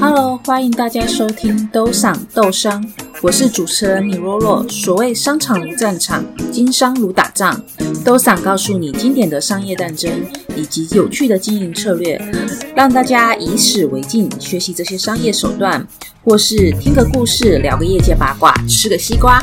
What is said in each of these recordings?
Hello，欢迎大家收听都赏豆商，我是主持人米洛洛。所谓商场如战场，经商如打仗，都赏告诉你经典的商业战争以及有趣的经营策略，让大家以史为镜，学习这些商业手段，或是听个故事，聊个业界八卦，吃个西瓜。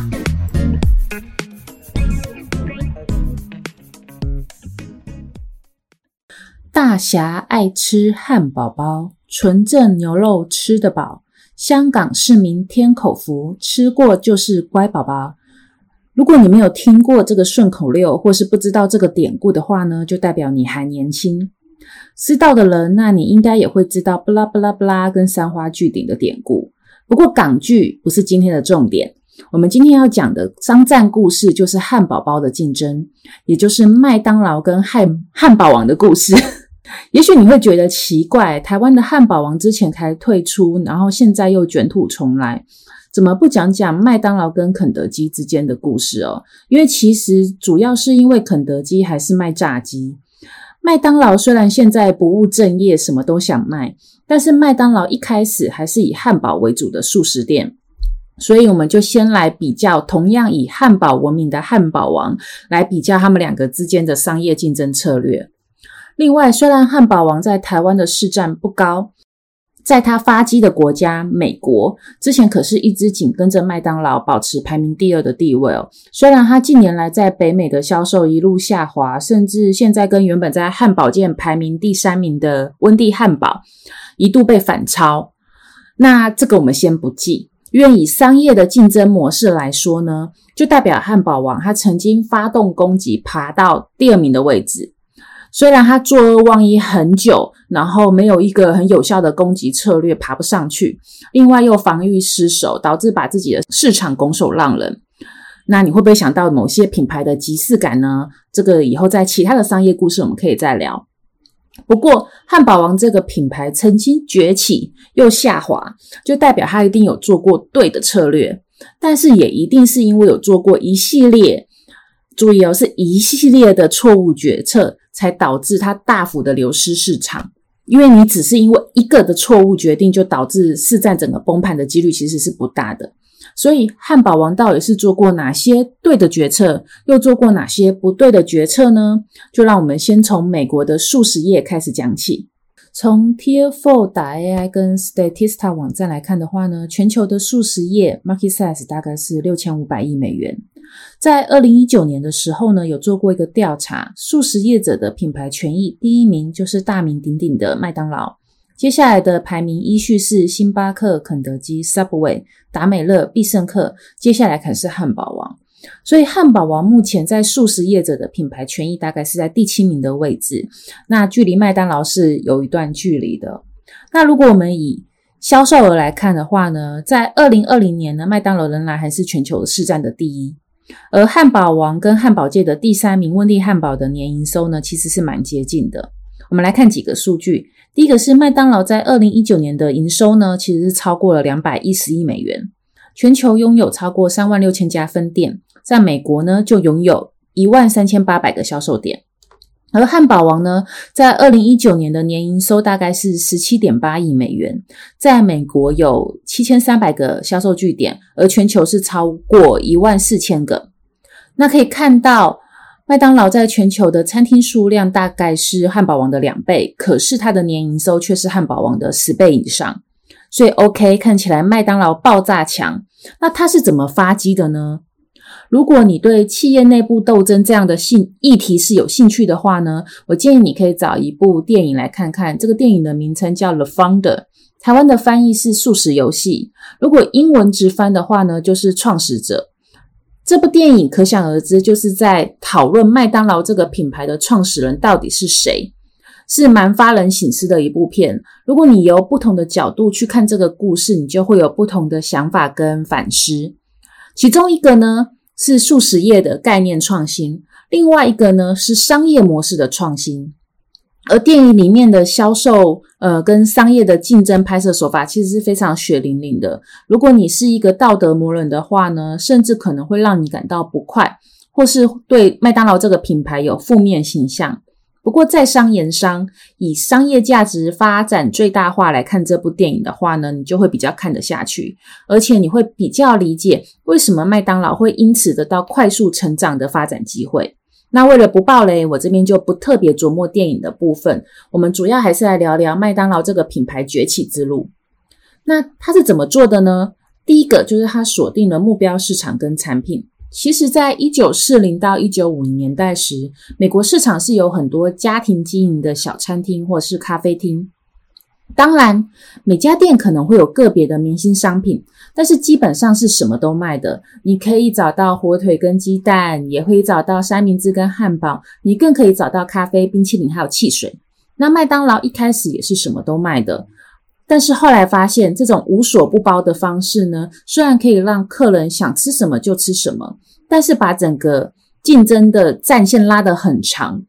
大侠爱吃汉堡包。纯正牛肉吃得饱，香港市民添口福，吃过就是乖宝宝。如果你没有听过这个顺口溜，或是不知道这个典故的话呢，就代表你还年轻。知道的人，那你应该也会知道“不拉不拉不拉”跟三花聚顶的典故。不过港剧不是今天的重点，我们今天要讲的商战故事就是汉堡包的竞争，也就是麦当劳跟汉汉堡王的故事。也许你会觉得奇怪，台湾的汉堡王之前才退出，然后现在又卷土重来，怎么不讲讲麦当劳跟肯德基之间的故事哦？因为其实主要是因为肯德基还是卖炸鸡，麦当劳虽然现在不务正业，什么都想卖，但是麦当劳一开始还是以汉堡为主的速食店，所以我们就先来比较同样以汉堡闻名的汉堡王，来比较他们两个之间的商业竞争策略。另外，虽然汉堡王在台湾的市占不高，在它发迹的国家美国，之前可是一直紧跟着麦当劳保持排名第二的地位哦。虽然它近年来在北美的销售一路下滑，甚至现在跟原本在汉堡界排名第三名的温蒂汉堡一度被反超，那这个我们先不计，因为以商业的竞争模式来说呢，就代表汉堡王它曾经发动攻击，爬到第二名的位置。虽然他坐二望一很久，然后没有一个很有效的攻击策略，爬不上去。另外又防御失守，导致把自己的市场拱手让人。那你会不会想到某些品牌的即视感呢？这个以后在其他的商业故事我们可以再聊。不过汉堡王这个品牌曾经崛起又下滑，就代表他一定有做过对的策略，但是也一定是因为有做过一系列，注意哦，是一系列的错误决策。才导致它大幅的流失市场，因为你只是因为一个的错误决定，就导致市占整个崩盘的几率其实是不大的。所以汉堡王到底是做过哪些对的决策，又做过哪些不对的决策呢？就让我们先从美国的速食业开始讲起。从 Tier Four 打 AI 跟 Statista 网站来看的话呢，全球的速食业 Market Size 大概是六千五百亿美元。在二零一九年的时候呢，有做过一个调查，素食业者的品牌权益第一名就是大名鼎鼎的麦当劳，接下来的排名依序是星巴克、肯德基、Subway、达美乐、必胜客，接下来可是汉堡王。所以汉堡王目前在素食业者的品牌权益大概是在第七名的位置，那距离麦当劳是有一段距离的。那如果我们以销售额来看的话呢，在二零二零年呢，麦当劳仍然还是全球市占的第一。而汉堡王跟汉堡界的第三名温蒂汉堡的年营收呢，其实是蛮接近的。我们来看几个数据。第一个是麦当劳在二零一九年的营收呢，其实是超过了两百一十亿美元。全球拥有超过三万六千家分店，在美国呢就拥有一万三千八百个销售点。而汉堡王呢，在二零一九年的年营收大概是十七点八亿美元，在美国有七千三百个销售据点，而全球是超过一万四千个。那可以看到，麦当劳在全球的餐厅数量大概是汉堡王的两倍，可是它的年营收却是汉堡王的十倍以上。所以，OK，看起来麦当劳爆炸强。那它是怎么发迹的呢？如果你对企业内部斗争这样的兴议题是有兴趣的话呢，我建议你可以找一部电影来看看。这个电影的名称叫《The Founder》，台湾的翻译是《速食游戏》。如果英文直翻的话呢，就是《创始者》。这部电影可想而知，就是在讨论麦当劳这个品牌的创始人到底是谁，是蛮发人省思的一部片。如果你由不同的角度去看这个故事，你就会有不同的想法跟反思。其中一个呢，是数十页的概念创新，另外一个呢是商业模式的创新。而电影里面的销售，呃，跟商业的竞争拍摄手法其实是非常血淋淋的。如果你是一个道德魔人的话呢，甚至可能会让你感到不快，或是对麦当劳这个品牌有负面形象。不过在商言商，以商业价值发展最大化来看这部电影的话呢，你就会比较看得下去，而且你会比较理解为什么麦当劳会因此得到快速成长的发展机会。那为了不爆雷，我这边就不特别琢磨电影的部分，我们主要还是来聊聊麦当劳这个品牌崛起之路。那它是怎么做的呢？第一个就是它锁定了目标市场跟产品。其实，在一九四零到一九五零年代时，美国市场是有很多家庭经营的小餐厅或是咖啡厅。当然，每家店可能会有个别的明星商品，但是基本上是什么都卖的。你可以找到火腿跟鸡蛋，也可以找到三明治跟汉堡，你更可以找到咖啡、冰淇淋还有汽水。那麦当劳一开始也是什么都卖的。但是后来发现，这种无所不包的方式呢，虽然可以让客人想吃什么就吃什么，但是把整个竞争的战线拉得很长。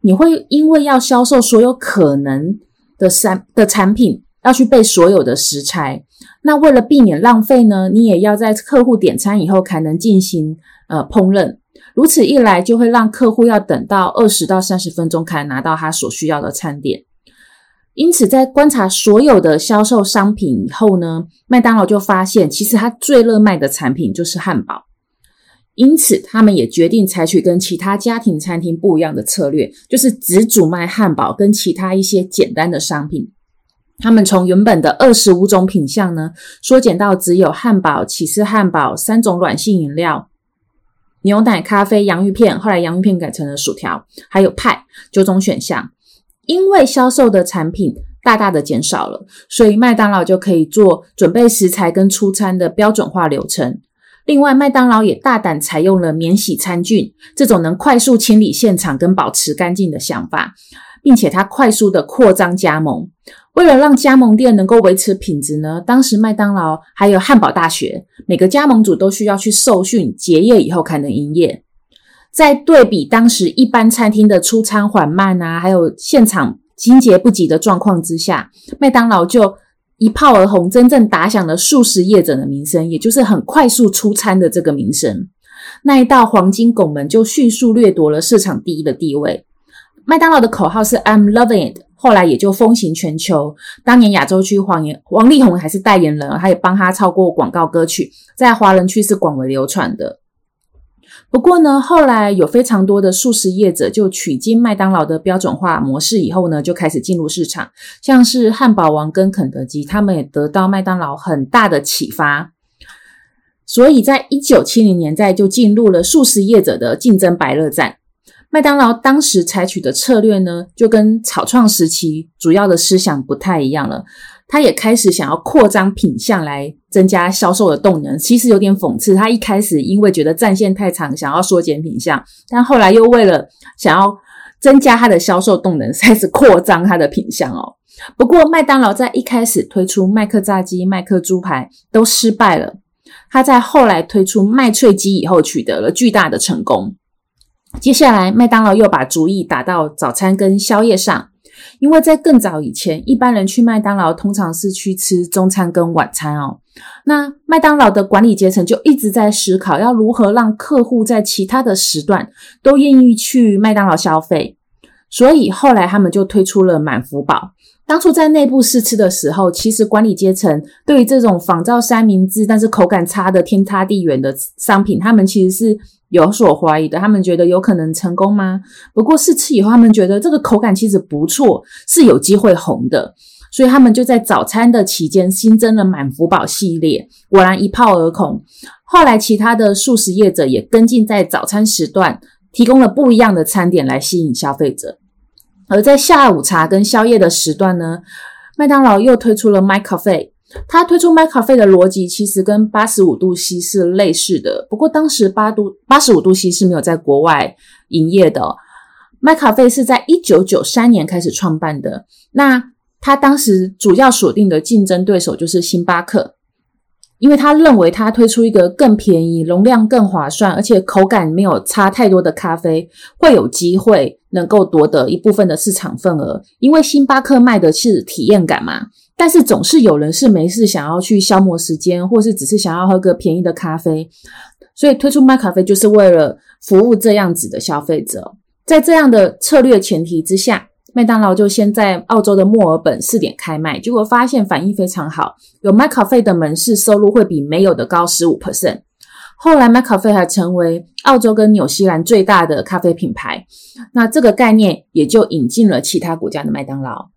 你会因为要销售所有可能的产的产品，要去备所有的食材。那为了避免浪费呢，你也要在客户点餐以后才能进行呃烹饪。如此一来，就会让客户要等到二十到三十分钟才拿到他所需要的餐点。因此，在观察所有的销售商品以后呢，麦当劳就发现，其实它最热卖的产品就是汉堡。因此，他们也决定采取跟其他家庭餐厅不一样的策略，就是只主卖汉堡跟其他一些简单的商品。他们从原本的二十五种品项呢，缩减到只有汉堡、起司汉堡、三种软性饮料、牛奶、咖啡、洋芋片。后来，洋芋片改成了薯条，还有派，九种选项。因为销售的产品大大的减少了，所以麦当劳就可以做准备食材跟出餐的标准化流程。另外，麦当劳也大胆采用了免洗餐具这种能快速清理现场跟保持干净的想法，并且它快速的扩张加盟。为了让加盟店能够维持品质呢，当时麦当劳还有汉堡大学，每个加盟主都需要去受训，结业以后才能营业。在对比当时一般餐厅的出餐缓慢啊，还有现场清洁不及的状况之下，麦当劳就一炮而红，真正打响了速食业者的名声，也就是很快速出餐的这个名声。那一道黄金拱门就迅速掠夺了市场第一的地位。麦当劳的口号是 "I'm loving it"，后来也就风行全球。当年亚洲区黄言王力宏还是代言人，他也帮他唱过广告歌曲，在华人区是广为流传的。不过呢，后来有非常多的素食业者就取经麦当劳的标准化模式以后呢，就开始进入市场，像是汉堡王跟肯德基，他们也得到麦当劳很大的启发。所以在一九七零年代就进入了素食业者的竞争白热战。麦当劳当时采取的策略呢，就跟草创时期主要的思想不太一样了。他也开始想要扩张品项来增加销售的动能，其实有点讽刺。他一开始因为觉得战线太长，想要缩减品项，但后来又为了想要增加他的销售动能，开始扩张他的品项哦。不过麦当劳在一开始推出麦克炸鸡、麦克猪排都失败了，他在后来推出麦脆鸡以后取得了巨大的成功。接下来麦当劳又把主意打到早餐跟宵夜上。因为在更早以前，一般人去麦当劳通常是去吃中餐跟晚餐哦。那麦当劳的管理阶层就一直在思考，要如何让客户在其他的时段都愿意去麦当劳消费。所以后来他们就推出了满福堡。当初在内部试吃的时候，其实管理阶层对于这种仿造三明治但是口感差的天差地远的商品，他们其实是。有所怀疑的，他们觉得有可能成功吗？不过试吃以后，他们觉得这个口感其实不错，是有机会红的，所以他们就在早餐的期间新增了满福宝系列，果然一炮而红。后来其他的素食业者也跟进，在早餐时段提供了不一样的餐点来吸引消费者，而在下午茶跟宵夜的时段呢，麦当劳又推出了 McCafe。他推出麦咖啡的逻辑其实跟八十五度 C 是类似的，不过当时八度八十五度 C 是没有在国外营业的。麦咖啡是在一九九三年开始创办的，那他当时主要锁定的竞争对手就是星巴克。因为他认为他推出一个更便宜、容量更划算，而且口感没有差太多的咖啡，会有机会能够夺得一部分的市场份额。因为星巴克卖的是体验感嘛，但是总是有人是没事想要去消磨时间，或是只是想要喝个便宜的咖啡，所以推出麦咖啡就是为了服务这样子的消费者。在这样的策略前提之下，麦当劳就先在澳洲的墨尔本试点开卖，结果发现反应非常好，有麦咖啡的门市收入会比没有的高十五 percent。后来 McCafé 还成为澳洲跟纽西兰最大的咖啡品牌，那这个概念也就引进了其他国家的麦当劳。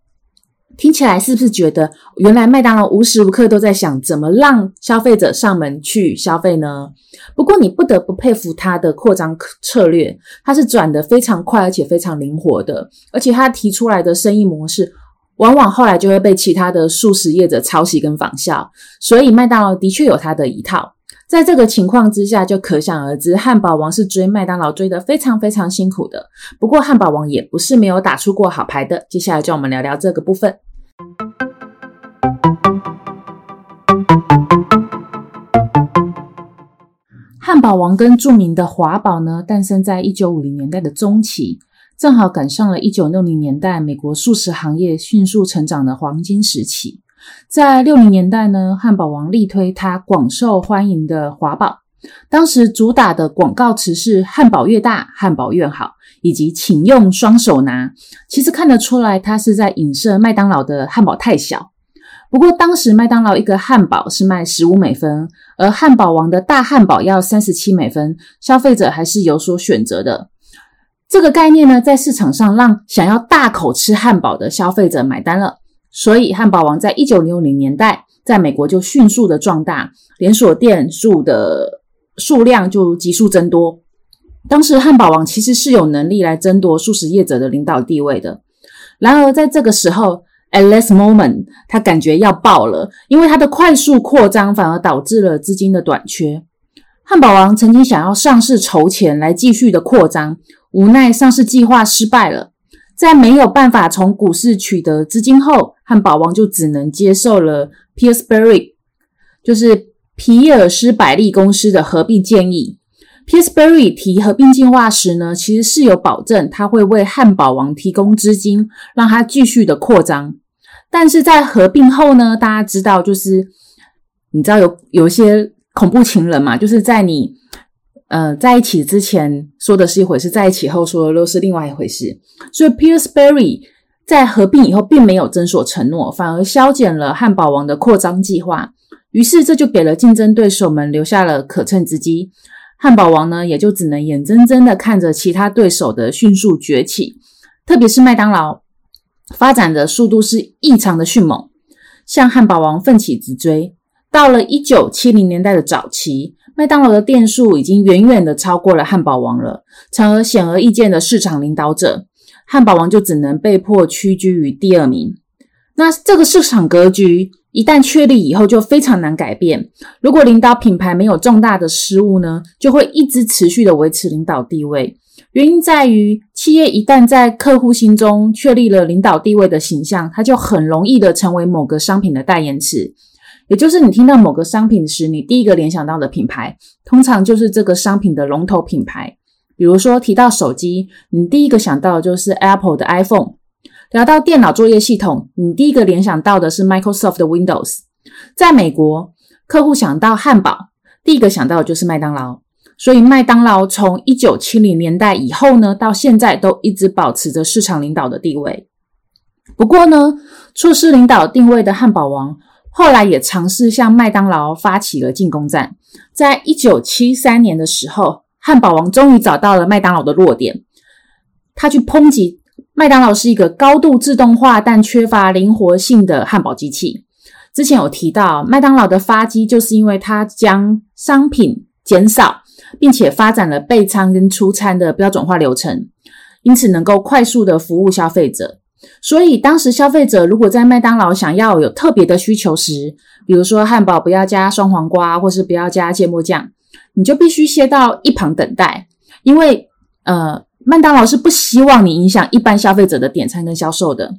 听起来是不是觉得原来麦当劳无时无刻都在想怎么让消费者上门去消费呢？不过你不得不佩服它的扩张策略，它是转得非常快而且非常灵活的，而且它提出来的生意模式，往往后来就会被其他的素食业者抄袭跟仿效，所以麦当劳的确有它的一套。在这个情况之下，就可想而知，汉堡王是追麦当劳追得非常非常辛苦的。不过汉堡王也不是没有打出过好牌的。接下来就我们聊聊这个部分。汉堡王跟著名的华堡呢，诞生在一九五零年代的中期，正好赶上了一九六零年代美国速食行业迅速成长的黄金时期。在六零年代呢，汉堡王力推他广受欢迎的华堡，当时主打的广告词是“汉堡越大，汉堡越好”，以及“请用双手拿”。其实看得出来，他是在影射麦当劳的汉堡太小。不过当时麦当劳一个汉堡是卖十五美分，而汉堡王的大汉堡要三十七美分，消费者还是有所选择的。这个概念呢，在市场上让想要大口吃汉堡的消费者买单了。所以，汉堡王在一九六零年代在美国就迅速的壮大，连锁店数的数量就急速增多。当时，汉堡王其实是有能力来争夺素食业者的领导地位的。然而，在这个时候，at this moment，他感觉要爆了，因为他的快速扩张反而导致了资金的短缺。汉堡王曾经想要上市筹钱来继续的扩张，无奈上市计划失败了。在没有办法从股市取得资金后，汉堡王就只能接受了 Pillsbury，就是皮尔斯百利公司的合并建议。Pillsbury 提合并计划时呢，其实是有保证他会为汉堡王提供资金，让他继续的扩张。但是在合并后呢，大家知道，就是你知道有有些恐怖情人嘛，就是在你。呃，在一起之前说的是一回事，在一起后说的又是另外一回事。所以，Pillsbury 在合并以后并没有遵守承诺，反而削减了汉堡王的扩张计划。于是，这就给了竞争对手们留下了可乘之机。汉堡王呢，也就只能眼睁睁的看着其他对手的迅速崛起，特别是麦当劳发展的速度是异常的迅猛，向汉堡王奋起直追。到了一九七零年代的早期，麦当劳的店数已经远远的超过了汉堡王了，成为显而易见的市场领导者。汉堡王就只能被迫屈居于第二名。那这个市场格局一旦确立以后，就非常难改变。如果领导品牌没有重大的失误呢，就会一直持续的维持领导地位。原因在于，企业一旦在客户心中确立了领导地位的形象，它就很容易的成为某个商品的代言词。也就是你听到某个商品时，你第一个联想到的品牌，通常就是这个商品的龙头品牌。比如说提到手机，你第一个想到的就是 Apple 的 iPhone；聊到电脑作业系统，你第一个联想到的是 Microsoft 的 Windows。在美国，客户想到汉堡，第一个想到的就是麦当劳。所以麦当劳从一九七零年代以后呢，到现在都一直保持着市场领导的地位。不过呢，错失领导定位的汉堡王。后来也尝试向麦当劳发起了进攻战。在一九七三年的时候，汉堡王终于找到了麦当劳的弱点，他去抨击麦当劳是一个高度自动化但缺乏灵活性的汉堡机器。之前有提到，麦当劳的发迹就是因为它将商品减少，并且发展了备餐跟出餐的标准化流程，因此能够快速的服务消费者。所以，当时消费者如果在麦当劳想要有特别的需求时，比如说汉堡不要加双黄瓜，或是不要加芥末酱，你就必须先到一旁等待，因为呃，麦当劳是不希望你影响一般消费者的点餐跟销售的。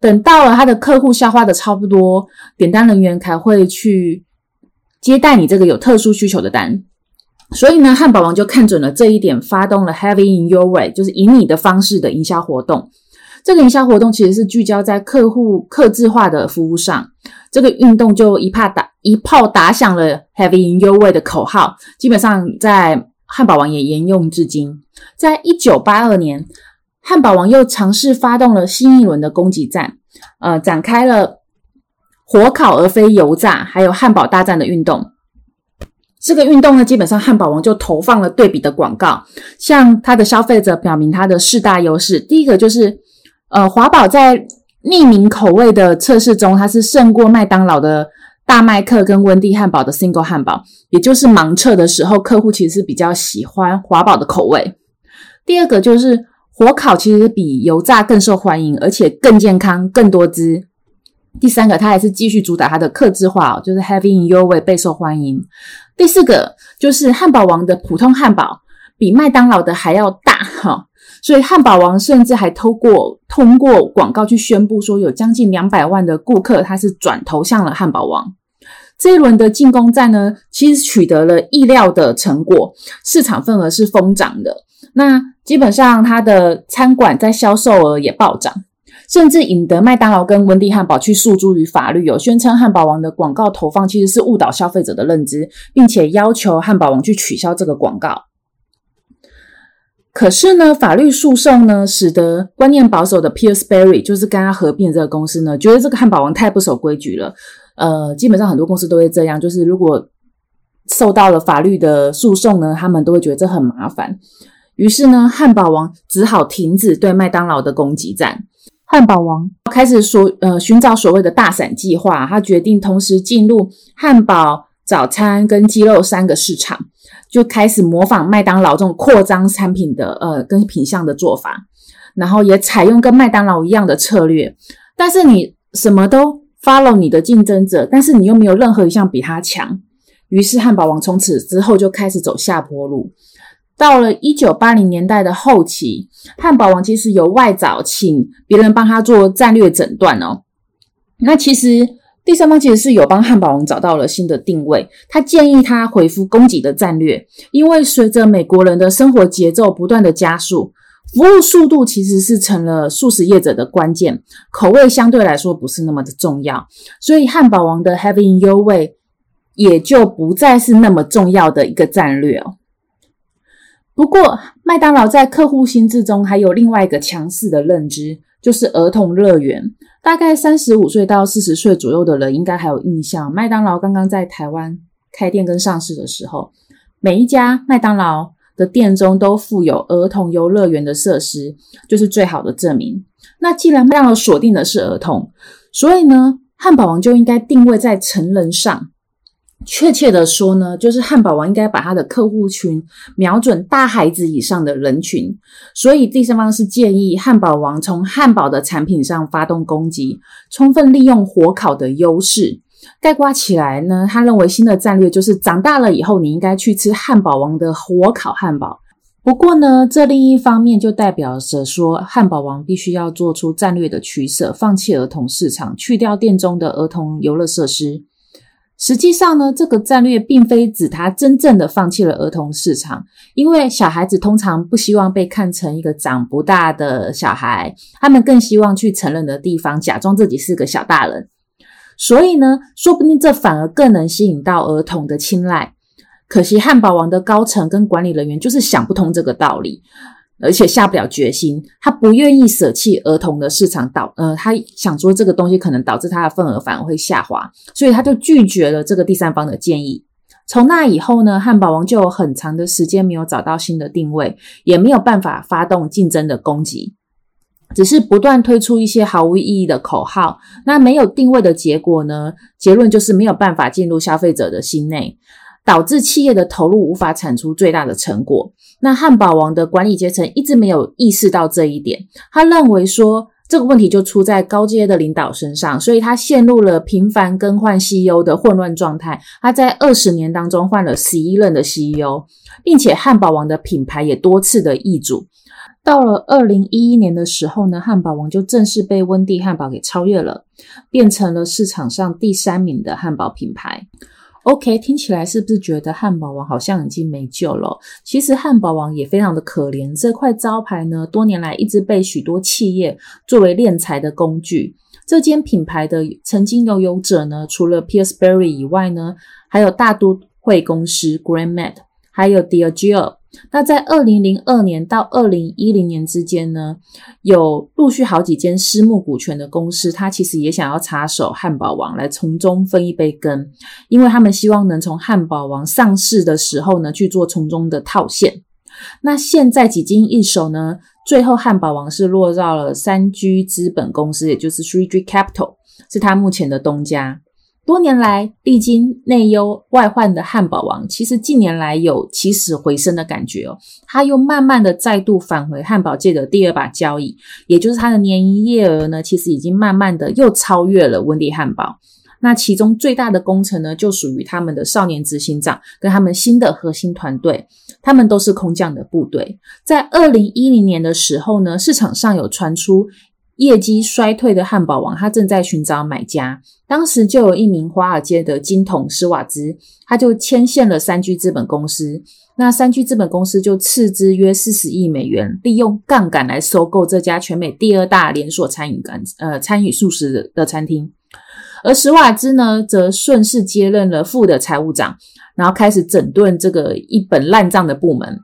等到了他的客户消化的差不多，点单人员才会去接待你这个有特殊需求的单。所以呢，汉堡王就看准了这一点，发动了 Heavy it in your way，就是以你的方式的营销活动。这个营销活动其实是聚焦在客户客制化的服务上，这个运动就一炮打一炮打响了 “heavy it in your way” 的口号，基本上在汉堡王也沿用至今。在一九八二年，汉堡王又尝试发动了新一轮的攻击战，呃，展开了火烤而非油炸，还有汉堡大战的运动。这个运动呢，基本上汉堡王就投放了对比的广告，向他的消费者表明他的四大优势。第一个就是，呃，华宝在匿名口味的测试中，它是胜过麦当劳的大麦克跟温蒂汉堡的 Single 汉堡，也就是盲测的时候，客户其实是比较喜欢华宝的口味。第二个就是火烤其实比油炸更受欢迎，而且更健康、更多汁。第三个，它还是继续主打它的客制化，就是 Have in your way 备受欢迎。第四个就是汉堡王的普通汉堡比麦当劳的还要大哈，所以汉堡王甚至还透过通过广告去宣布说，有将近两百万的顾客他是转投向了汉堡王。这一轮的进攻战呢，其实取得了意料的成果，市场份额是疯涨的。那基本上它的餐馆在销售额也暴涨。甚至引得麦当劳跟温蒂汉堡去诉诸于法律，有宣称汉堡王的广告投放其实是误导消费者的认知，并且要求汉堡王去取消这个广告。可是呢，法律诉讼呢，使得观念保守的 Pillsbury 就是跟他合并这个公司呢，觉得这个汉堡王太不守规矩了。呃，基本上很多公司都会这样，就是如果受到了法律的诉讼呢，他们都会觉得这很麻烦。于是呢，汉堡王只好停止对麦当劳的攻击战。汉堡王开始所呃寻找所谓的大伞计划，他决定同时进入汉堡、早餐跟鸡肉三个市场，就开始模仿麦当劳这种扩张产品的呃跟品相的做法，然后也采用跟麦当劳一样的策略。但是你什么都 follow 你的竞争者，但是你又没有任何一项比他强，于是汉堡王从此之后就开始走下坡路。到了一九八零年代的后期，汉堡王其实由外找，请别人帮他做战略诊断哦。那其实第三方其实是有帮汉堡王找到了新的定位，他建议他恢复供给的战略，因为随着美国人的生活节奏不断的加速，服务速度其实是成了素食业者的关键，口味相对来说不是那么的重要，所以汉堡王的 Have in your way 也就不再是那么重要的一个战略哦。不过，麦当劳在客户心智中还有另外一个强势的认知，就是儿童乐园。大概三十五岁到四十岁左右的人应该还有印象，麦当劳刚刚在台湾开店跟上市的时候，每一家麦当劳的店中都附有儿童游乐园的设施，就是最好的证明。那既然麦当劳锁定的是儿童，所以呢，汉堡王就应该定位在成人上。确切的说呢，就是汉堡王应该把他的客户群瞄准大孩子以上的人群，所以第三方是建议汉堡王从汉堡的产品上发动攻击，充分利用火烤的优势。概括起来呢，他认为新的战略就是长大了以后你应该去吃汉堡王的火烤汉堡。不过呢，这另一方面就代表着说，汉堡王必须要做出战略的取舍，放弃儿童市场，去掉店中的儿童游乐设施。实际上呢，这个战略并非指他真正的放弃了儿童市场，因为小孩子通常不希望被看成一个长不大的小孩，他们更希望去成人的地方假装自己是个小大人。所以呢，说不定这反而更能吸引到儿童的青睐。可惜汉堡王的高层跟管理人员就是想不通这个道理。而且下不了决心，他不愿意舍弃儿童的市场导，呃，他想说这个东西可能导致他的份额反而会下滑，所以他就拒绝了这个第三方的建议。从那以后呢，汉堡王就有很长的时间没有找到新的定位，也没有办法发动竞争的攻击，只是不断推出一些毫无意义的口号。那没有定位的结果呢？结论就是没有办法进入消费者的心内。导致企业的投入无法产出最大的成果。那汉堡王的管理阶层一直没有意识到这一点，他认为说这个问题就出在高阶的领导身上，所以他陷入了频繁更换 CEO 的混乱状态。他在二十年当中换了十一任的 CEO，并且汉堡王的品牌也多次的易主。到了二零一一年的时候呢，汉堡王就正式被温蒂汉堡给超越了，变成了市场上第三名的汉堡品牌。OK，听起来是不是觉得汉堡王好像已经没救了？其实汉堡王也非常的可怜，这块招牌呢，多年来一直被许多企业作为敛财的工具。这间品牌的曾经拥有者呢，除了 Pillsbury 以外呢，还有大都会公司 Grand Mat，还有 Diageo 那在二零零二年到二零一零年之间呢，有陆续好几间私募股权的公司，它其实也想要插手汉堡王，来从中分一杯羹，因为他们希望能从汉堡王上市的时候呢，去做从中的套现。那现在几经易手呢，最后汉堡王是落到了三居资本公司，也就是 Three G Capital，是他目前的东家。多年来历经内忧外患的汉堡王，其实近年来有起死回生的感觉哦。他又慢慢的再度返回汉堡界的第二把交椅，也就是他的年营业额呢，其实已经慢慢的又超越了温蒂汉堡。那其中最大的功臣呢，就属于他们的少年执行长跟他们新的核心团队，他们都是空降的部队。在二零一零年的时候呢，市场上有传出。业绩衰退的汉堡王，他正在寻找买家。当时就有一名华尔街的金童施瓦兹，他就牵线了三居资本公司。那三居资本公司就斥资约四十亿美元，利用杠杆来收购这家全美第二大连锁餐饮馆，呃，餐饮素食的的餐厅。而施瓦兹呢，则顺势接任了副的财务长，然后开始整顿这个一本烂账的部门。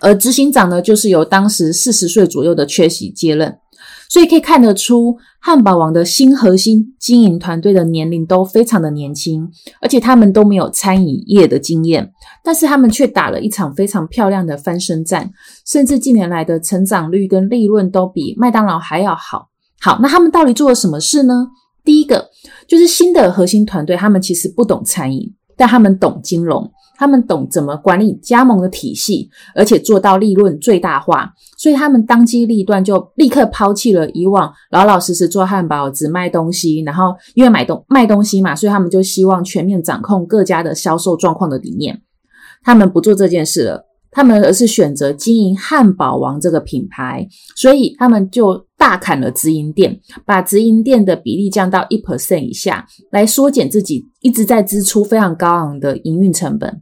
而执行长呢，就是由当时四十岁左右的缺席接任。所以可以看得出，汉堡王的新核心经营团队的年龄都非常的年轻，而且他们都没有餐饮业的经验，但是他们却打了一场非常漂亮的翻身战，甚至近年来的成长率跟利润都比麦当劳还要好。好，那他们到底做了什么事呢？第一个就是新的核心团队，他们其实不懂餐饮，但他们懂金融。他们懂怎么管理加盟的体系，而且做到利润最大化，所以他们当机立断，就立刻抛弃了以往老老实实做汉堡只卖东西，然后因为买东卖东西嘛，所以他们就希望全面掌控各家的销售状况的理念。他们不做这件事了。他们而是选择经营汉堡王这个品牌，所以他们就大砍了直营店，把直营店的比例降到一 percent 以下，来缩减自己一直在支出非常高昂的营运成本。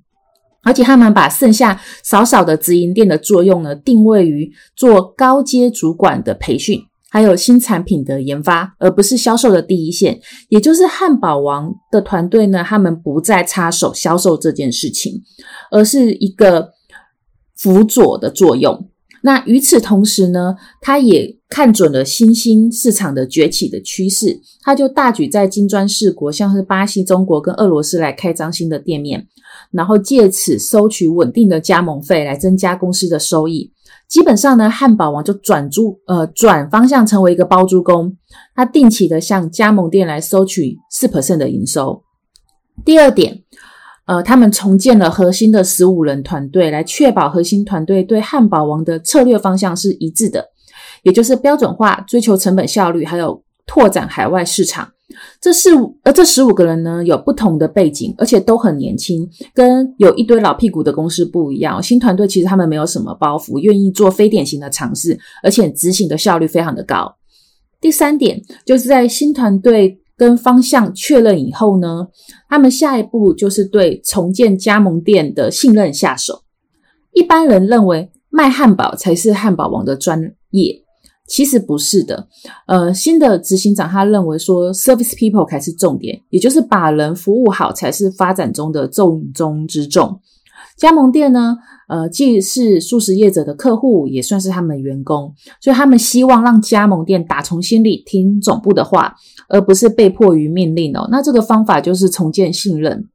而且他们把剩下少少的直营店的作用呢，定位于做高阶主管的培训，还有新产品的研发，而不是销售的第一线。也就是汉堡王的团队呢，他们不再插手销售这件事情，而是一个。辅佐的作用。那与此同时呢，他也看准了新兴市场的崛起的趋势，他就大举在金砖四国，像是巴西、中国跟俄罗斯来开张新的店面，然后借此收取稳定的加盟费，来增加公司的收益。基本上呢，汉堡王就转租呃转方向成为一个包租公，他定期的向加盟店来收取四 percent 的营收。第二点。呃，他们重建了核心的十五人团队，来确保核心团队对汉堡王的策略方向是一致的，也就是标准化、追求成本效率，还有拓展海外市场。这是而这十五个人呢，有不同的背景，而且都很年轻，跟有一堆老屁股的公司不一样。新团队其实他们没有什么包袱，愿意做非典型的尝试，而且执行的效率非常的高。第三点就是在新团队。跟方向确认以后呢，他们下一步就是对重建加盟店的信任下手。一般人认为卖汉堡才是汉堡王的专业，其实不是的。呃，新的执行长他认为说，service people 才是重点，也就是把人服务好才是发展中的重中之重。加盟店呢，呃，既是素食业者的客户，也算是他们员工，所以他们希望让加盟店打从心里听总部的话，而不是被迫于命令哦。那这个方法就是重建信任，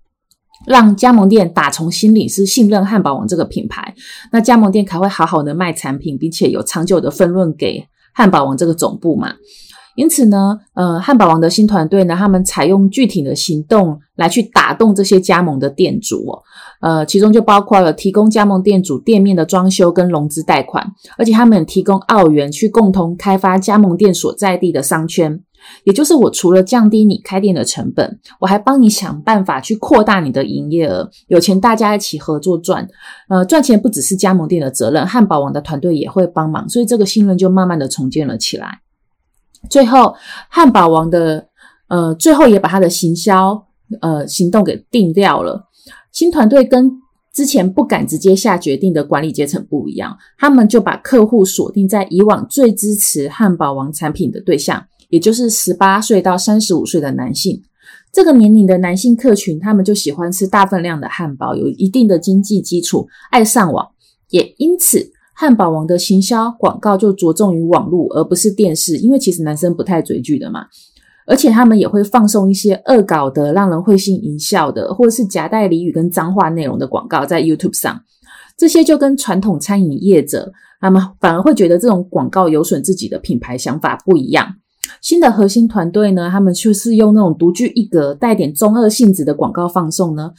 让加盟店打从心里是信任汉堡王这个品牌，那加盟店才会好好的卖产品，并且有长久的分润给汉堡王这个总部嘛。因此呢，呃，汉堡王的新团队呢，他们采用具体的行动来去打动这些加盟的店主哦，呃，其中就包括了提供加盟店主店面的装修跟融资贷款，而且他们提供澳元去共同开发加盟店所在地的商圈，也就是我除了降低你开店的成本，我还帮你想办法去扩大你的营业额，有钱大家一起合作赚，呃，赚钱不只是加盟店的责任，汉堡王的团队也会帮忙，所以这个信任就慢慢的重建了起来。最后，汉堡王的呃，最后也把他的行销呃行动给定掉了。新团队跟之前不敢直接下决定的管理阶层不一样，他们就把客户锁定在以往最支持汉堡王产品的对象，也就是十八岁到三十五岁的男性。这个年龄的男性客群，他们就喜欢吃大分量的汉堡，有一定的经济基础，爱上网。也因此，汉堡王的行销广告就着重于网络，而不是电视，因为其实男生不太追剧的嘛。而且他们也会放送一些恶搞的、让人会心一笑的，或者是夹带俚语跟脏话内容的广告在 YouTube 上。这些就跟传统餐饮业者，他们反而会觉得这种广告有损自己的品牌想法不一样。新的核心团队呢，他们就是用那种独具一格、带点中二性质的广告放送呢，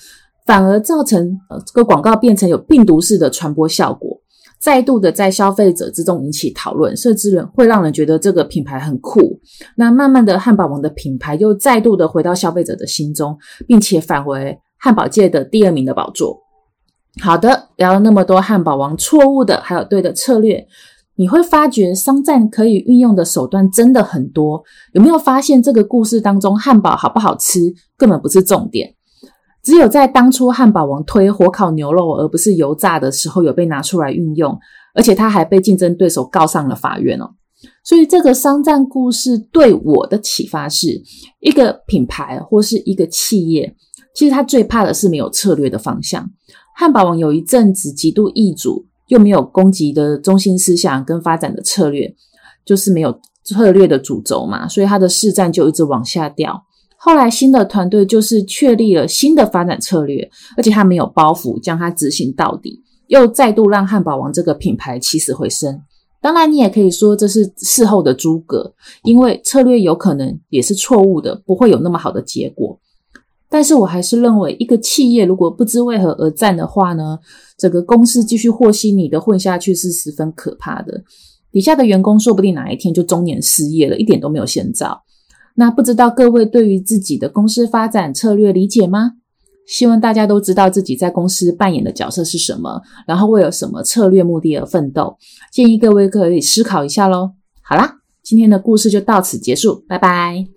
反而造成呃这个广告变成有病毒式的传播效果，再度的在消费者之中引起讨论，甚至会让人觉得这个品牌很酷。那慢慢的，汉堡王的品牌又再度的回到消费者的心中，并且返回汉堡界的第二名的宝座。好的，聊了那么多汉堡王错误的，还有对的策略，你会发觉商战可以运用的手段真的很多。有没有发现这个故事当中，汉堡好不好吃根本不是重点，只有在当初汉堡王推火烤牛肉而不是油炸的时候有被拿出来运用，而且他还被竞争对手告上了法院哦。所以这个商战故事对我的启发是，一个品牌或是一个企业，其实他最怕的是没有策略的方向。汉堡王有一阵子极度易主，又没有攻击的中心思想跟发展的策略，就是没有策略的主轴嘛，所以它的市占就一直往下掉。后来新的团队就是确立了新的发展策略，而且他没有包袱，将它执行到底，又再度让汉堡王这个品牌起死回生。当然，你也可以说这是事后的诸葛，因为策略有可能也是错误的，不会有那么好的结果。但是我还是认为，一个企业如果不知为何而战的话呢，整个公司继续和稀泥的混下去是十分可怕的。底下的员工说不定哪一天就中年失业了，一点都没有先兆。那不知道各位对于自己的公司发展策略理解吗？希望大家都知道自己在公司扮演的角色是什么，然后为了什么策略目的而奋斗。建议各位可以思考一下喽。好啦，今天的故事就到此结束，拜拜。